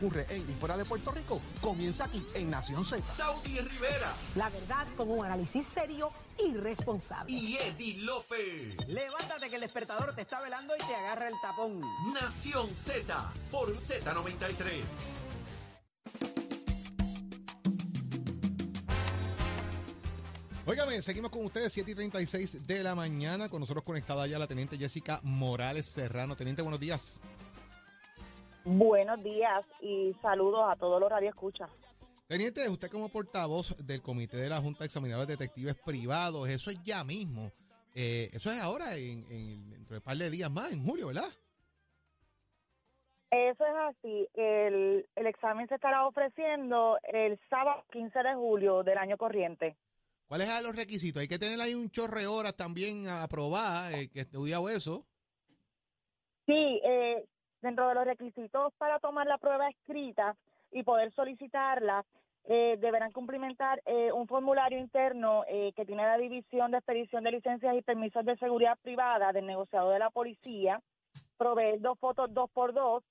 ocurre en y fuera de Puerto Rico comienza aquí en Nación Z. Saudi Rivera La verdad con un análisis serio y responsable. y Eddie Lofe. Levántate que el despertador te está velando y te agarra el tapón. Nación Z por Z93. Óigame, seguimos con ustedes, 7 y 36 de la mañana. Con nosotros conectada ya la teniente Jessica Morales Serrano. Teniente, buenos días. Buenos días y saludos a todos los radioescuchas. Teniente, usted como portavoz del Comité de la Junta de Examinadores Detectives Privados, eso es ya mismo. Eh, eso es ahora, en, en- dentro de un par de días más, en julio, ¿verdad? Eso es así. El, el examen se estará ofreciendo el sábado 15 de julio del año corriente. ¿Cuáles son los requisitos? Hay que tener ahí un chorre horas también aprobadas, eh, que estudiado eso. Sí, eh, dentro de los requisitos para tomar la prueba escrita y poder solicitarla, eh, deberán cumplimentar eh, un formulario interno eh, que tiene la División de Expedición de Licencias y Permisos de Seguridad Privada del negociado de la policía, proveer dos fotos dos por dos,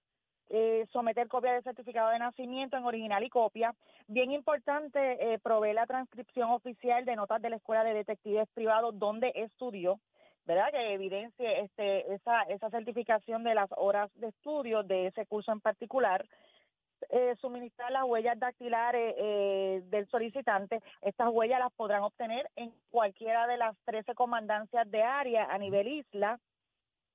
eh, someter copia de certificado de nacimiento en original y copia. Bien importante, eh, proveer la transcripción oficial de notas de la Escuela de Detectives Privados donde estudió, ¿verdad? Que evidencie este, esa, esa certificación de las horas de estudio de ese curso en particular. Eh, suministrar las huellas dactilares eh, del solicitante. Estas huellas las podrán obtener en cualquiera de las 13 comandancias de área a nivel isla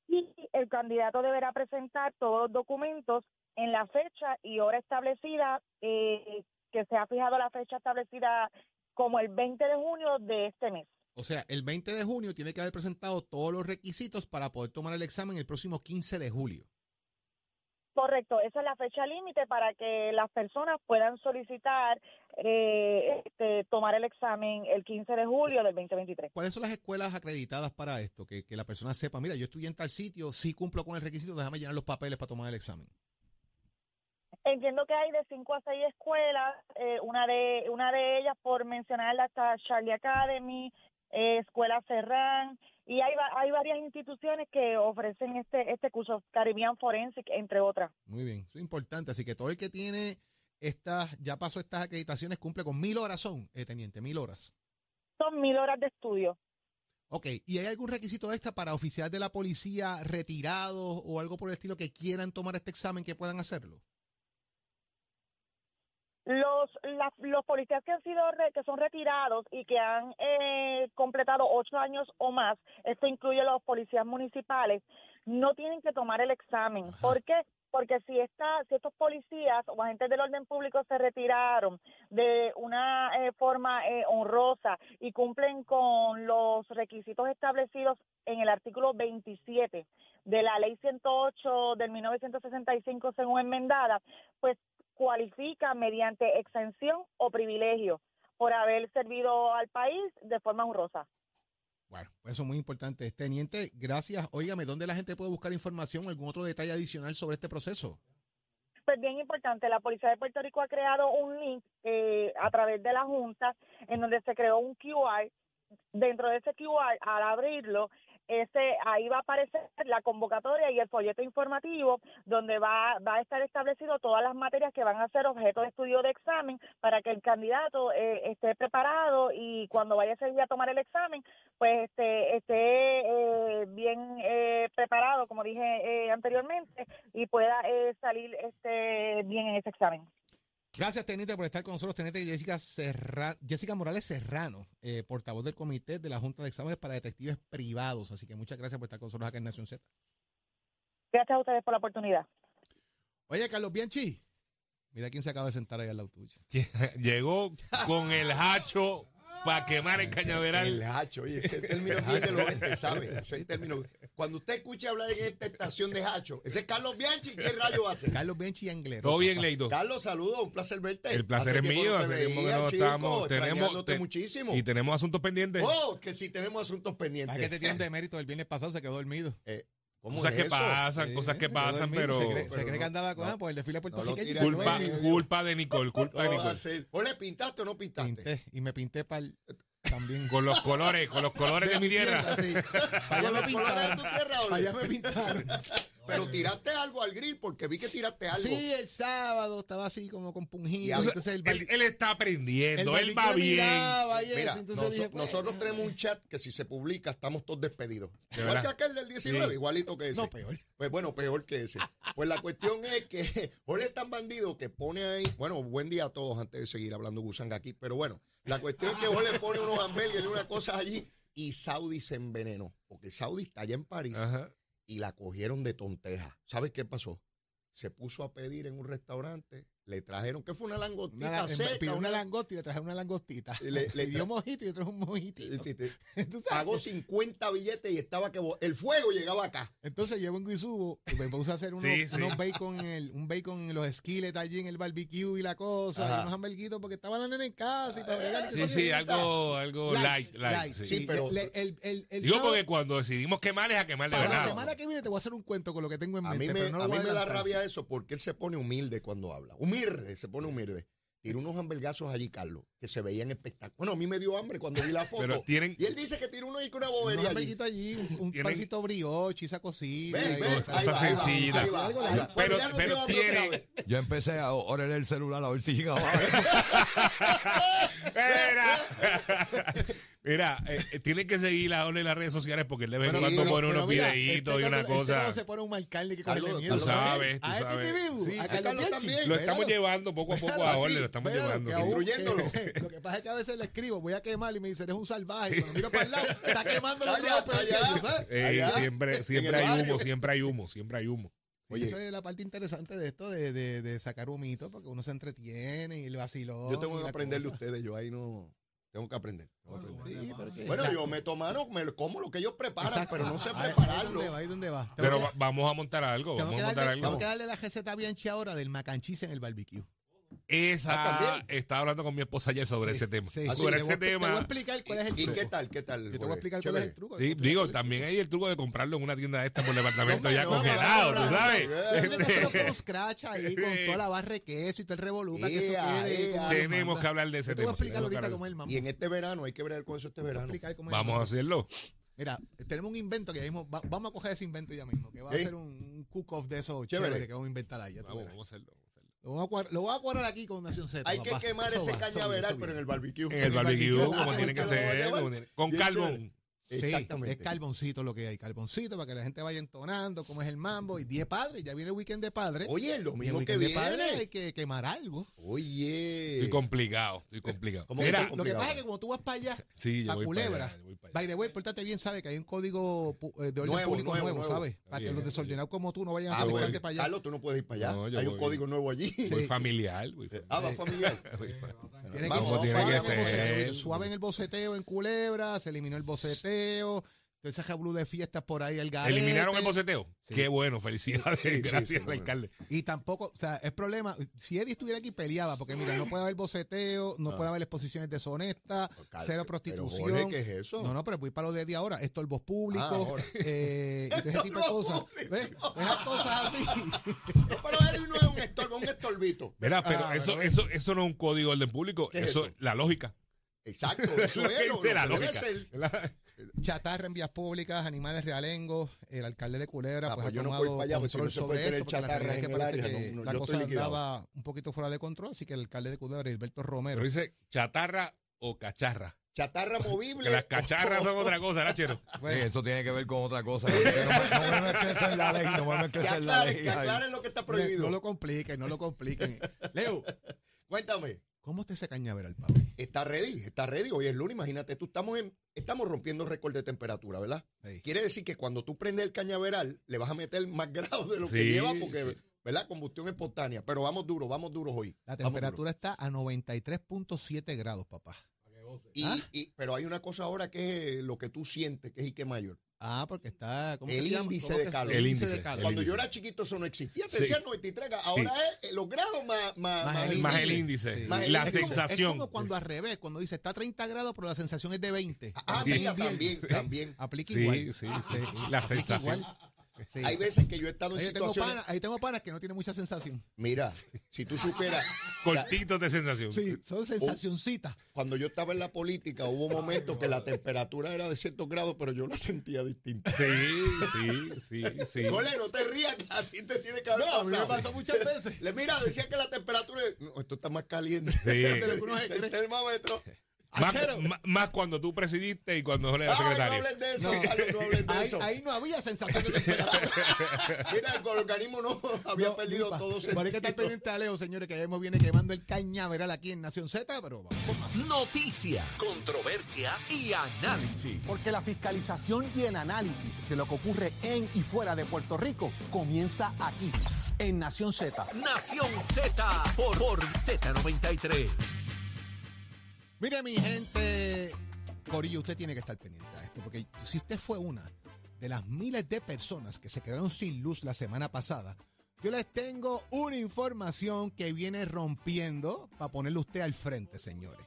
y el candidato deberá presentar todos los documentos en la fecha y hora establecida, eh, que se ha fijado la fecha establecida como el 20 de junio de este mes. O sea, el 20 de junio tiene que haber presentado todos los requisitos para poder tomar el examen el próximo 15 de julio. Correcto, esa es la fecha límite para que las personas puedan solicitar eh, este, tomar el examen el 15 de julio del 2023. ¿Cuáles son las escuelas acreditadas para esto? Que, que la persona sepa, mira, yo estudié en tal sitio, sí cumplo con el requisito, déjame llenar los papeles para tomar el examen. Entiendo que hay de cinco a seis escuelas, eh, una de una de ellas, por mencionarla, está Charlie Academy, eh, Escuela Serrán, y hay, hay varias instituciones que ofrecen este este curso, Caribbean Forensic, entre otras. Muy bien, eso es importante. Así que todo el que tiene estas, ya pasó estas acreditaciones, cumple con mil horas son, eh, teniente, mil horas. Son mil horas de estudio. Ok, ¿y hay algún requisito extra para oficiales de la policía retirados o algo por el estilo que quieran tomar este examen que puedan hacerlo? Los la- los policías que han sido re- que son retirados y que han eh, completado ocho años o más, esto incluye los policías municipales, no tienen que tomar el examen. Ajá. ¿Por qué? Porque si esta, si estos policías o agentes del orden público se retiraron de una eh, forma eh, honrosa y cumplen con los requisitos establecidos en el artículo 27 de la ley 108 del 1965 según enmendada, pues cualifica mediante exención o privilegio por haber servido al país de forma honrosa. Bueno, eso es muy importante. Teniente, gracias. Óigame, ¿dónde la gente puede buscar información o algún otro detalle adicional sobre este proceso? Pues bien importante, la Policía de Puerto Rico ha creado un link eh, a través de la Junta en donde se creó un QR. Dentro de ese QR, al abrirlo, ese ahí va a aparecer la convocatoria y el folleto informativo donde va, va a estar establecido todas las materias que van a ser objeto de estudio de examen para que el candidato eh, esté preparado y cuando vaya ese día a tomar el examen, pues este, esté eh, bien eh, preparado, como dije eh, anteriormente, y pueda eh, salir este bien en ese examen. Gracias, Teniente, por estar con nosotros. Teniente Jessica, Serra- Jessica Morales Serrano, eh, portavoz del Comité de la Junta de Exámenes para Detectives Privados. Así que muchas gracias por estar con nosotros acá en Nación Z. Gracias a ustedes por la oportunidad. Oye, Carlos Bianchi, mira quién se acaba de sentar ahí al lado tuyo. Llegó con el hacho para quemar el cañaveral. El hacho, oye, ese término es bien del oeste, ¿sabe? Ese término. Cuando usted escuche hablar en esta estación de hacho, ese es Carlos Bianchi, ¿qué rayo hacer? Carlos Bianchi Anglero. Todo bien, Leito. Carlos, saludos, un placer verte. El placer Hace es mío. hace tiempo que veía, no chico, estamos. Tenemos, te- muchísimo. Y tenemos asuntos pendientes. Oh, que si tenemos asuntos Es pendientes. que te tiene un demérito el viernes pasado, se quedó dormido. Eh, ¿Cómo Cosas es que eso? pasan, Sí, cosas que se quedó pasan, dormido. pero. Se cree, se pero cree que no, andaba con, no. por el desfile No puertorriqueño. se Culpa, culpa de Nicole, culpa de ¿Cómo va a Nicole. ¿O le pintaste o no pintaste? Pinté, y me pinté para también. Con los colores, con los colores de mi tierra. Sí. Para allá ¿Con me los colores de pintaron. tu tierra o Para allá no? me pintaron. Pero tiraste algo al grill porque vi que tiraste algo. Sí, el sábado estaba así como compungido. Entonces, el él, está aprendiendo, él va bien. miraba y Mira, eso, entonces noso- dije, pues, nosotros tenemos un chat que si se publica estamos todos despedidos. De Igual verdad. que aquel del 19, Sí. igualito que ese. No, peor. Pues bueno, peor que ese. Pues la cuestión es que Jorge es tan bandido que pone ahí, bueno, buen día a todos antes de seguir hablando gusanga aquí, pero bueno, la cuestión es que Jorge pone unos hamburguesas y unas cosas allí y Saudi se envenenó, porque Saudi está allá en París Ajá. Y la cogieron de tonteja. ¿Sabes qué pasó? Se puso a pedir en un restaurante, le trajeron, que fue una langostita Una, seca, pidió una una- langosta y le traje una langostita. Y le- le Le dio mojito y le trajo un mojito. Pagó 50 billetes y estaba que el fuego llegaba acá. Entonces yo vengo y subo y me puse a hacer unos, Sí, sí. unos bacon, en el, un bacon en los skillets allí en el barbecue y la cosa, Ajá. y unos hamburguitos porque estaba la nena en casa y para bregar. y Sí, sí, algo, algo light, light, sí. Sí, pero- le- el, el, el Digo sábado- porque cuando decidimos quemar es a quemar de para la verdad. semana que viene te voy a hacer un cuento con lo que tengo en A mente, mí me, pero no a mí me da rabia eso porque él se pone humilde cuando habla. Humilde, se pone humilde. Tiró unos hamburgazos allí, Carlos, que se veían espectaculares. Bueno, a mí me dio hambre cuando vi la foto. Pero tienen- Y él dice que tiró uno y que una bobería allí. allí, un, un Tienen- pancito brioche, esa cosita. Ahí ahí va, sencilla. ahí ahí. Pero- Bueno, ya no pero tiene-. Yo empecé a orar el celular a ver si llegaba. Mira, Mira eh, eh, tienen que seguir a Ole en las redes sociales porque él de vez en cuando pone unos mira, videitos este y una este cosa. cuando se pone un marcarle que cogerle miedo. Tú sabes, tú A este individuo, Sí, a a Carlos Carlos Bianchi. también. Lo estamos llevando poco a poco a Ole, lo estamos llevando. Instruyéndolo. Lo que pasa es que a veces le escribo, voy a quemar y me dice, eres un salvaje. Y Cuando miro para el lado, está quemando el allá. Eh, siempre siempre hay humo, siempre hay humo, siempre hay humo. Oye. Esa es la parte interesante de esto, de, de, de sacar humito, porque uno se entretiene y el vacilón. Yo tengo que la aprender de ustedes, yo ahí no. Tengo que aprender. tengo que aprender. Sí, pero que- Bueno, yo me tomaron, me como lo que ellos preparan, Exacto. pero no sé Ahí- Ahí prepararlo. dónde va, ahí dónde va. Tengo Pero que- vamos a montar algo, tengo vamos a montar darle, tengo algo. que darle la receta a Bianchi ahora del macanchis en el barbecue. Esa, Ah, también. estaba hablando con mi esposa ayer sobre Sí, ese tema. sí, Ah, sí, sobre te voy a- ese Te voy a tema. explicar cuál es el ¿Y truco. qué tal? ¿Qué tal? Yo te voy a explicar cuál es el truco. Sí, digo, también hay el truco de comprarlo en una tienda de esta por departamento No, ya no, congelado, no, tú sabes. Este, from scratch ahí con toda la barra de queso y todo el revolú para que eso Tenemos que hablar de ese Yo te voy a tema. explicar ahorita cómo es el. Y en este verano hay que ver con eso este Te verano. explicar cómo es el Vamos a hacerlo. Mira, tenemos un invento que ya mismo, va- vamos a coger ese invento ya mismo, que va Sí. a ser un, un cook-off de esos Chévere. chévere que vamos a inventar ahí. ya vamos a hacerlo. Lo, vamos a cuadrar, lo voy a cuadrar aquí con Nación Z. Hay que quemar Eso ese va, cañaveral, eso pero en el barbecue. En el barbecue, como Ah, tiene que ser. Con Bien Sí, Exactamente. es carboncito lo que hay, carboncito para que la gente vaya entonando cómo es el mambo. Y 10 padres, ya viene el weekend de padres. Oye, el y el domingo que weekend de padres hay viene. que quemar algo. Oye. Estoy complicado, estoy complicado. ¿Cómo que Mira, Lo que complicado? pasa es que cuando tú vas para allá, sí, voy Culebra, by the way, pórtate bien, sabe que hay un código pu- eh, de orden Nuevo, público nuevo, nuevo. ¿sabes? Para que los desordenados como tú no vayan a Ah, acercarte bueno. para allá. Carlos, tú no puedes ir para allá. No, Hay un voy. código nuevo allí. Voy familiar. voy Ah, va familiar. Tiene Vamos, que ir tiene suave que el ser. boceteo, Suave en el boceteo en Culebra, se eliminó el boceteo, ese jablú de fiestas por ahí al garete. ¿Eliminaron el boceteo? Sí. Qué bueno, felicidades. Sí, Gracias sí, al bueno. alcalde. Y tampoco, o sea, es problema. Si Eddie estuviera aquí, peleaba, porque mira, no puede haber boceteo, no puede haber exposiciones deshonestas, Cal- cero pero, prostitución. Jorge, ¿qué es eso? No, no, pero voy para lo de Eddie ahora. Estorbos Ah, públicos, ahora. eh, ese tipo de cosas. ¿Ves? Esas cosas así. No, pero él no Mira, pero Ah, eso, eso, eso no es un código de orden público. ¿Qué es eso, eso? la lógica. Exacto, eso es lo, la que debe lógica. ser. La- Chatarra en vías públicas, animales realengos. El alcalde de Culebra Ah, pues, pues yo no ir para allá, pues, si no se puede tener chatarra en que el parece área, que no, no, la yo cosa estoy andaba un poquito fuera de control, así que el alcalde de Culebra, Hilberto Romero, Pero dice chatarra o cacharra. Chatarra movible. Que las cacharras son otra cosa, ¿verdad, Chero? Sí, eso tiene que ver con otra cosa. No me, no me en la ley, no me Que en la ley. que aclaren lo que está No prohibido. lo compliquen, no lo compliquen. Leo, Cuéntame. ¿cómo usted se cañaveral, papi? Está ready, está ready. Hoy es lunes, imagínate, tú estamos en, estamos rompiendo récord de temperatura, ¿verdad? Sí. Quiere decir que cuando tú prendes el cañaveral, le vas a meter más grados de lo que lleva, porque, sí. ¿verdad? Combustión espontánea. Pero vamos duro, vamos duros hoy. La temperatura está a 93.7 grados, papá. Y, ¿Ah? y- pero hay una cosa ahora que es lo que tú sientes, que es Ike Mayor. Ah, porque está. ¿cómo El índice ¿Cómo de calor. El de índice, calor. Cuando yo era chiquito eso no existía, te Sí. decían 93 grados. Ahora es eh, los grados más, más, Más más el Más el índice. índice. Sí. Más el La índice. Es como- sensación. Es como cuando al revés, cuando dice está a 30 grados, pero la sensación es de 20. Ah, En mira, invierno. también, también. Aplica igual. sí, sí. La sensación. igual. Sí. Hay veces que yo he estado en Ahí tengo, situaciones. panas, ahí tengo panas que no tienen mucha sensación. Mira, si tú supieras, cortitos de sensación. Sí, son sensacioncitas. Cuando yo estaba en la política hubo momentos que la temperatura era de ciertos grados, pero yo la sentía distinta. Sí, sí, sí, sí. Cole, no te rías, que a ti te tiene que haber No, a mí me pasado. pasó muchas veces. Le mira, decía que la temperatura. No, esto está más caliente. Sí. El termómetro. Más, cuando tú presidiste y cuando Jorge era Ay, no secretario. hablen de eso, No. Carlos, no hablen de Ahí, eso. ahí no había sensación de temperatura. Mira, el organismo no había No, perdido todo Pero hay que sentido. pendiente a Leo, señores, que ya hemos viene quemando el cañaveral aquí en Nación Z, pero vamos más. Noticias, controversias y análisis. Porque la fiscalización y el análisis de lo que ocurre en y fuera de Puerto Rico comienza aquí, en Nación Z. Nación Z por, por Z93. Mire, mi gente, Corillo, usted tiene que estar pendiente a esto, porque si usted fue una de las miles de personas que se quedaron sin luz la semana pasada, yo les tengo una información que viene rompiendo para ponerle usted al frente, señores.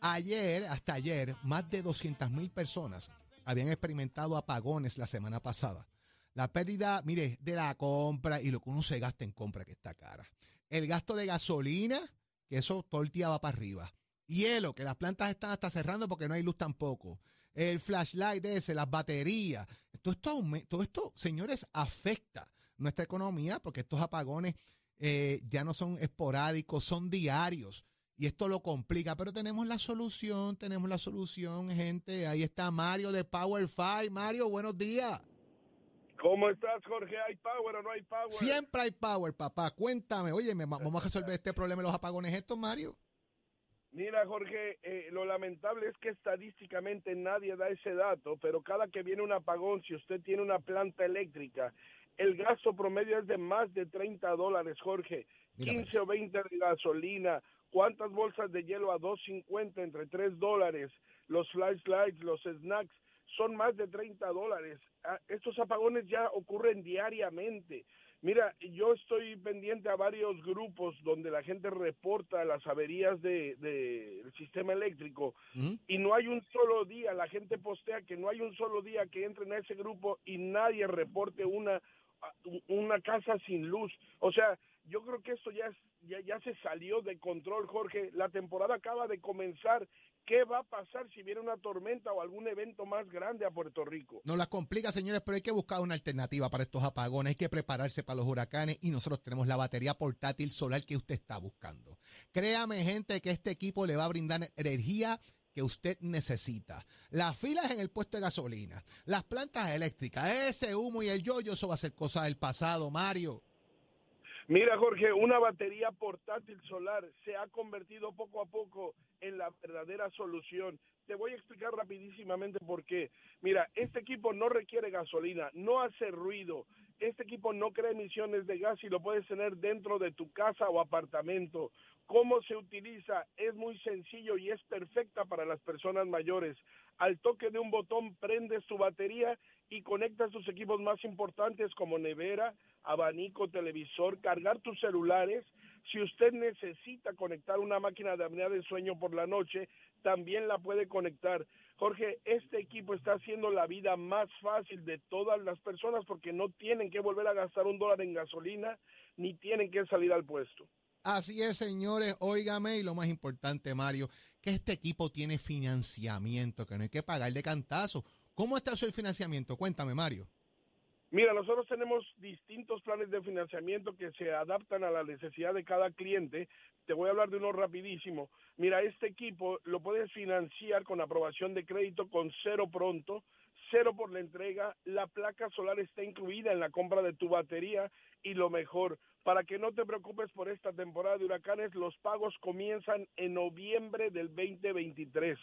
Ayer, hasta ayer, más de 200 mil personas habían experimentado apagones la semana pasada. La pérdida, mire, de la compra y lo que uno se gasta en compra que está cara. El gasto de gasolina, que eso todo va para arriba. Hielo, que las plantas están hasta cerrando porque no hay luz tampoco. El flashlight ese, las baterías. Todo esto, todo esto, señores, afecta nuestra economía porque estos apagones eh, ya no son esporádicos, son diarios. Y esto lo complica, pero tenemos la solución, tenemos la solución, gente. Ahí está Mario de Power Five. Mario, buenos días. ¿Cómo estás, Jorge? ¿Hay power o no hay power? Siempre hay power, papá. Cuéntame, oye, vamos a resolver este problema de los apagones estos, Mario. Mira, Jorge, eh, lo lamentable es que estadísticamente nadie da ese dato, pero cada que viene un apagón, si usted tiene una planta eléctrica, el gasto promedio es de más de 30 dólares, Jorge. Mira, 15 o 20 de gasolina. ¿Cuántas bolsas de hielo a 2.50 entre 3 dólares? Los flashlights, los snacks, son más de 30 dólares. Ah, Estos apagones ya ocurren diariamente. Mira, yo estoy pendiente a varios grupos donde la gente reporta las averías del de, del sistema eléctrico y no hay un solo día, la gente postea que no hay un solo día que entren a ese grupo y nadie reporte una, una casa sin luz. O sea, yo creo que esto ya, es- ya, ya se salió de control, Jorge. La temporada acaba de comenzar. ¿Qué va a pasar si viene una tormenta o algún evento más grande a Puerto Rico? Nos las complica, señores, pero hay que buscar una alternativa para estos apagones. Hay que prepararse para los huracanes y nosotros tenemos la batería portátil solar que usted está buscando. Créame, gente, que este equipo le va a brindar energía que usted necesita. Las filas en el puesto de gasolina, las plantas eléctricas, ese humo y el yoyo, eso va a ser cosa del pasado, Mario. Mira, Jorge, una batería portátil solar se ha convertido poco a poco en la verdadera solución. Te voy a explicar rapidísimamente por qué. Mira, este equipo no requiere gasolina, no hace ruido. Este equipo no crea emisiones de gas y lo puedes tener dentro de tu casa o apartamento. ¿Cómo se utiliza? Es muy sencillo y es perfecta para las personas mayores. Al toque de un botón prendes tu batería y conectas tus equipos más importantes como nevera, abanico, televisor, cargar tus celulares. Si usted necesita conectar una máquina de apnea de sueño por la noche, también la puede conectar. Jorge, este equipo está haciendo la vida más fácil de todas las personas porque no tienen que volver a gastar un dólar en gasolina ni tienen que salir al puesto. Así es, señores, óigame, y lo más importante, Mario, que este equipo tiene financiamiento, que no hay que pagar de cantazo. ¿Cómo está el financiamiento? Cuéntame, Mario. Mira, nosotros tenemos distintos planes de financiamiento que se adaptan a la necesidad de cada cliente. Te voy a hablar de uno rapidísimo. Mira, este equipo lo puedes financiar con aprobación de crédito con cero pronto, cero por la entrega, la placa solar está incluida en la compra de tu batería y lo mejor, para que no te preocupes por esta temporada de huracanes, los pagos comienzan en noviembre del 2023.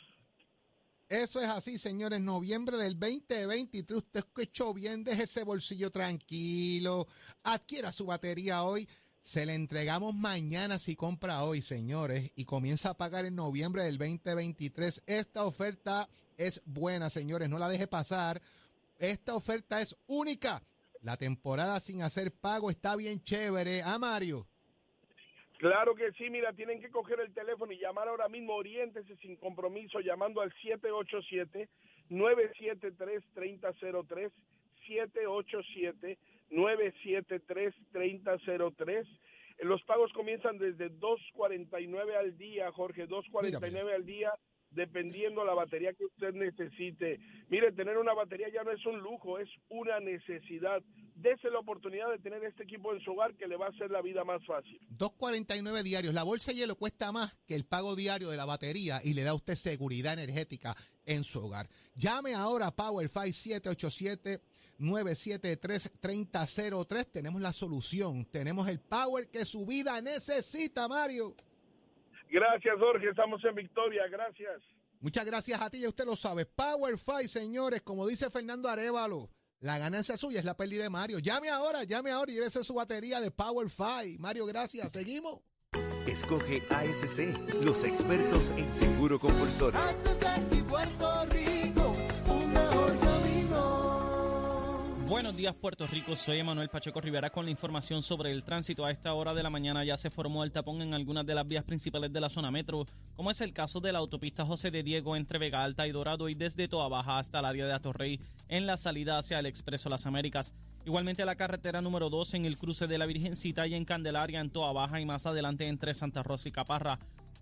Eso es así, señores. Noviembre del 2023. Usted escuchó bien, deje ese bolsillo tranquilo. Adquiera su batería hoy. Se le entregamos mañana si compra hoy, señores. Y comienza a pagar en noviembre del 2023. Esta oferta es buena, señores. No la deje pasar. Esta oferta es única. La temporada sin hacer pago está bien chévere. ¿Ah, Mario? Claro que sí, mira, tienen que coger el teléfono y llamar ahora mismo, oriéntese sin compromiso, llamando al 787-973-3003, 787-973-3003. Los pagos comienzan desde 2.49 al día, Jorge, 2.49 al día dependiendo la batería que usted necesite. Mire, tener una batería ya no es un lujo, es una necesidad. Dese la oportunidad de tener este equipo en su hogar que le va a hacer la vida más fácil. 2.49 diarios. La bolsa de hielo cuesta más que el pago diario de la batería y le da a usted seguridad energética en su hogar. Llame ahora a Power 787 973 3003. Tenemos la solución. Tenemos el power que su vida necesita, Mario. Gracias, Jorge. Estamos en victoria. Gracias. Muchas gracias a ti, ya usted lo sabe. Power Five, señores, como dice Fernando Arevalo, la ganancia suya es la pérdida de Mario. Llame ahora, llame ahora y llévese su batería de Power Five. Mario, gracias. Seguimos. Escoge ASC, los expertos en seguro compulsorio. Buenos días Puerto Rico, soy Emanuel Pacheco Rivera con la información sobre el tránsito. A esta hora de la mañana ya se formó el tapón en algunas de las vías principales de la zona metro, como es el caso de la autopista José de Diego entre Vega Alta y Dorado y desde Toa Baja hasta el área de Atorrey en la salida hacia el Expreso Las Américas. Igualmente la carretera número 2 en el cruce de la Virgencita y en Candelaria en Toa Baja y más adelante entre Santa Rosa y Caparra.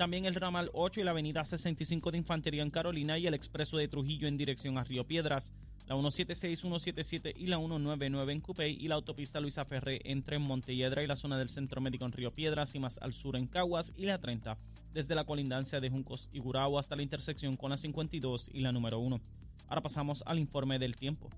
También el ramal 8 y la avenida 65 de Infantería en Carolina y el expreso de Trujillo en dirección a Río Piedras la 176, 177 y la 199 en Cupey y la autopista Luisa Ferré entre Montelledra y la zona del Centro Médico en Río Piedras y más al sur en Caguas y la 30 desde la colindancia de Juncos y Gurabo hasta la intersección con la 52 y la número 1. Ahora pasamos al informe del tiempo.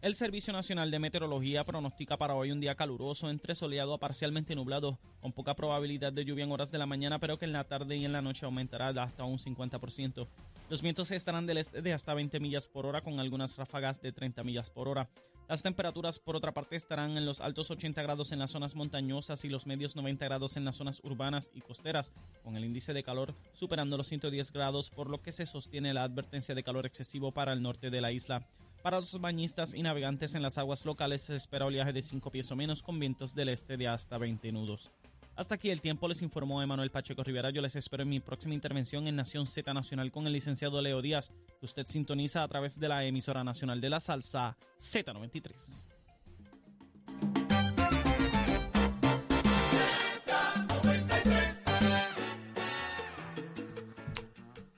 El Servicio Nacional de Meteorología pronostica para hoy un día caluroso, entre soleado a parcialmente nublado, con poca probabilidad de lluvia en horas de la mañana, pero que en la tarde y en la noche aumentará hasta un 50%. Los vientos estarán del este de hasta 20 millas por hora, con algunas ráfagas de 30 millas por hora. Las temperaturas, por otra parte, estarán en los altos 80 grados en las zonas montañosas y los medios 90 grados en las zonas urbanas y costeras, con el índice de calor superando los 110 grados, por lo que se sostiene la advertencia de calor excesivo para el norte de la isla. Para los bañistas y navegantes en las aguas locales se espera oleaje de 5 pies o menos con vientos del este de hasta 20 nudos. Hasta aquí el tiempo, les informó Emanuel Pacheco Rivera. Yo les espero en mi próxima intervención en Nación Z Nacional con el licenciado Leo Díaz, que usted sintoniza a través de la emisora nacional de la salsa Z93.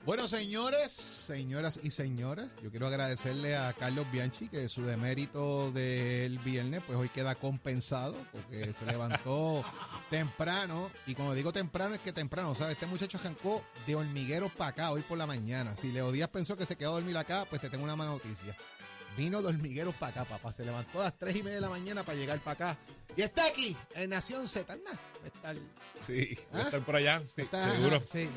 Bueno, señores, señoras y señores, yo quiero agradecerle a Carlos Bianchi que su demérito del viernes, pues hoy queda compensado porque se levantó temprano. Y cuando digo temprano, es que temprano, ¿sabes? Este muchacho arrancó de hormigueros para acá hoy por la mañana. Si Leo Díaz pensó que se quedó a dormir acá, pues te tengo una mala noticia. Vino de hormigueros para acá, papá. Se levantó a las 3 y media de la mañana para llegar para acá. Y está aquí, en Nación Z. Va a estar- Sí, va a ¿Ah? estar por allá, sí, está- seguro. ajá, sí.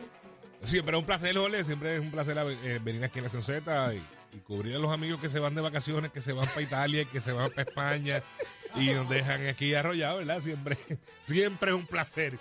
Siempre es un placer, Jorge, siempre es un placer eh, venir aquí en Nación Z y, y cubrir a los amigos que se van de vacaciones, que se van para Italia, que se van para España y nos dejan aquí arrollados, ¿verdad? Siempre, siempre es un placer.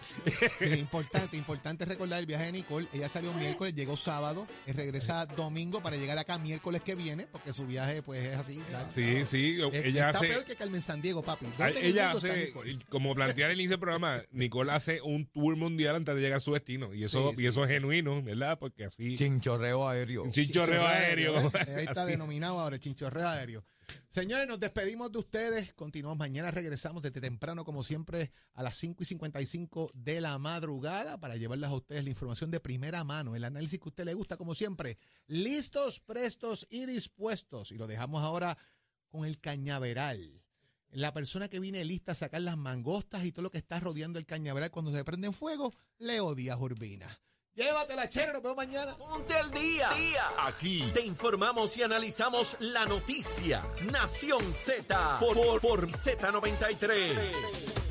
Sí, importante, importante recordar el viaje de Nicole. Ella salió miércoles, llegó sábado, y regresa domingo para llegar acá miércoles que viene, porque su viaje pues es así. ¿verdad? Sí, sí, Es- ella está hace... peor que Carmen San Diego, papi. ¿Dónde a- en el Ella hace, Nicole? como plantear el inicio del programa, Nicole hace un tour mundial antes de llegar a su destino. Y eso, Sí, y sí, eso es genuino, ¿verdad? Porque así. Chinchorreo aéreo. Un chinchorreo aéreo. ¿eh? Ahí está Así. denominado ahora, chinchorreo aéreo. Señores, nos despedimos de ustedes. Continuamos mañana, regresamos desde temprano, como siempre, a las 5 y 55 de la madrugada para llevarles a ustedes la información de primera mano, el análisis que a usted le gusta, como siempre. Listos, prestos y dispuestos. Y lo dejamos ahora con el cañaveral. La persona que viene lista a sacar las mangostas y todo lo que está rodeando el cañaveral cuando se prende en fuego, Leo Díaz Urbina. Llévatela, chévere, nos vemos mañana. Ponte al día. Aquí te informamos y analizamos la noticia. Nación Z por, por, por Z93.